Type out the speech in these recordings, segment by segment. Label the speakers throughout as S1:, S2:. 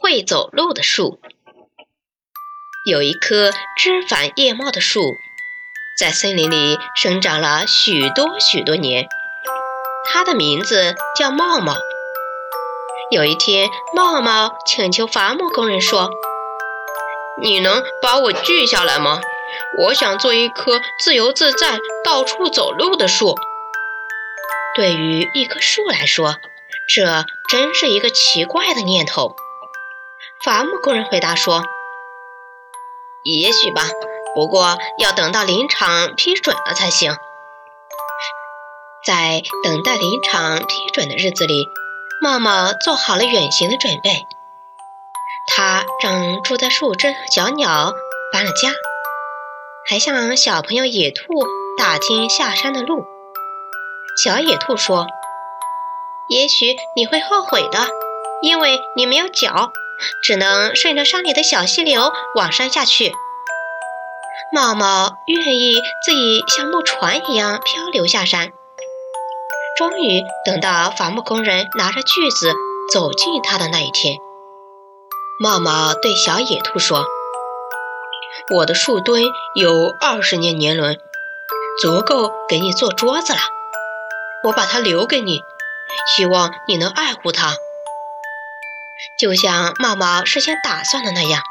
S1: 会走路的树。有一棵枝繁叶茂的树，在森林里生长了许多许多年。它的名字叫茂茂。有一天，茂茂请求伐木工人说：“
S2: 你能把我锯下来吗？我想做一棵自由自在、到处走路的树。”
S1: 对于一棵树来说，这真是一个奇怪的念头。伐木工人回答说：“
S2: 也许吧，不过要等到林场批准了才行。”
S1: 在等待林场批准的日子里，茂茂做好了远行的准备。他让住在树枝小鸟搬了家，还向小朋友野兔打听下山的路。小野兔说：“也许你会后悔的，因为你没有脚，只能顺着山里的小溪流往山下去。”茂茂愿意自己像木船一样漂流下山。终于等到伐木工人拿着锯子走近他的那一天，茂茂对小野兔说：“我的树墩有二十年年轮，足够给你做桌子了。”我把它留给你，希望你能爱护它，就像茂茂事先打算的那样。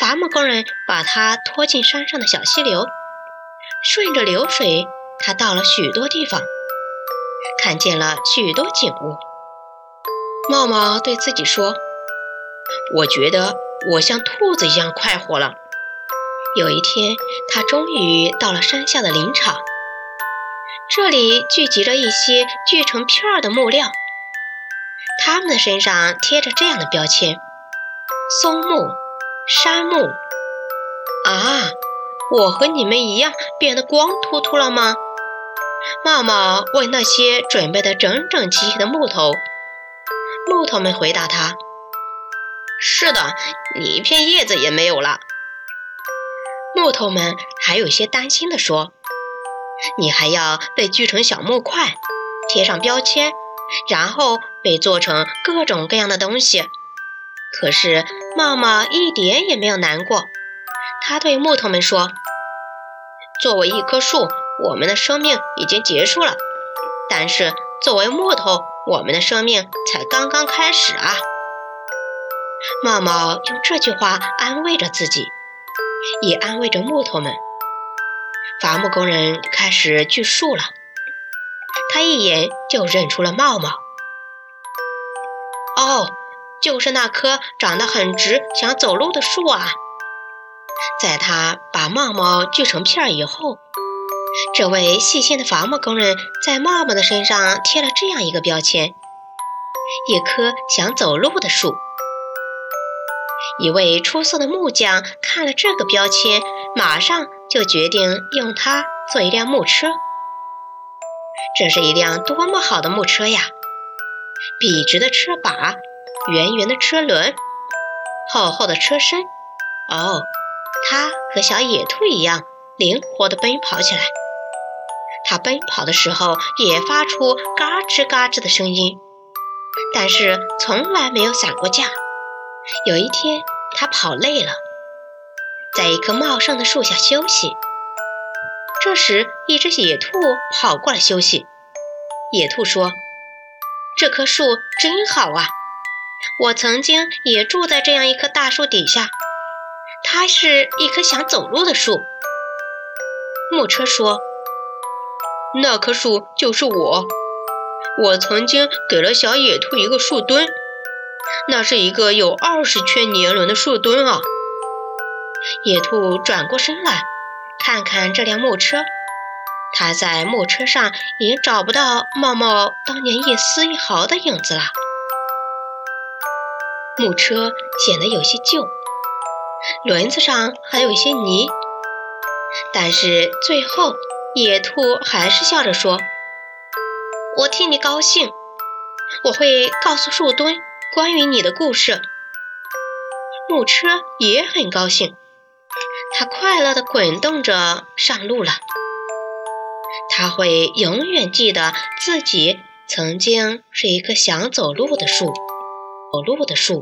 S1: 伐木工人把它拖进山上的小溪流，顺着流水，他到了许多地方，看见了许多景物。茂茂对自己说：“我觉得我像兔子一样快活了。”有一天，他终于到了山下的林场。这里聚集着一些锯成片儿的木料，他们的身上贴着这样的标签：松木、杉木。啊，我和你们一样变得光秃秃了吗？茂茂问那些准备的整整齐齐的木头。木头们回答他：“
S2: 是的，你一片叶子也没有了。”
S1: 木头们还有些担心地说。你还要被锯成小木块，贴上标签，然后被做成各种各样的东西。可是茂茂一点也没有难过。他对木头们说：“
S2: 作为一棵树，我们的生命已经结束了；但是作为木头，我们的生命才刚刚开始啊！”
S1: 茂茂用这句话安慰着自己，也安慰着木头们。伐木工人开始锯树了，他一眼就认出了茂茂。哦，就是那棵长得很直、想走路的树啊！在他把茂茂锯成片以后，这位细心的伐木工人在茂茂的身上贴了这样一个标签：一棵想走路的树。一位出色的木匠看了这个标签，马上。就决定用它做一辆木车。这是一辆多么好的木车呀！笔直的车把，圆圆的车轮，厚厚的车身。哦，它和小野兔一样灵活地奔跑起来。它奔跑的时候也发出嘎吱嘎吱的声音，但是从来没有散过架。有一天，它跑累了。在一棵茂盛的树下休息。这时，一只野兔跑过来休息。野兔说：“这棵树真好啊！我曾经也住在这样一棵大树底下。它是一棵想走路的树。”木车说：“
S2: 那棵树就是我。我曾经给了小野兔一个树墩，那是一个有二十圈年轮的树墩啊。”
S1: 野兔转过身来，看看这辆木车。他在木车上已经找不到茂茂当年一丝一毫的影子了。木车显得有些旧，轮子上还有一些泥。但是最后，野兔还是笑着说：“我替你高兴，我会告诉树墩关于你的故事。”木车也很高兴。它快乐地滚动着上路了。他会永远记得自己曾经是一棵想走路的树，走路的树。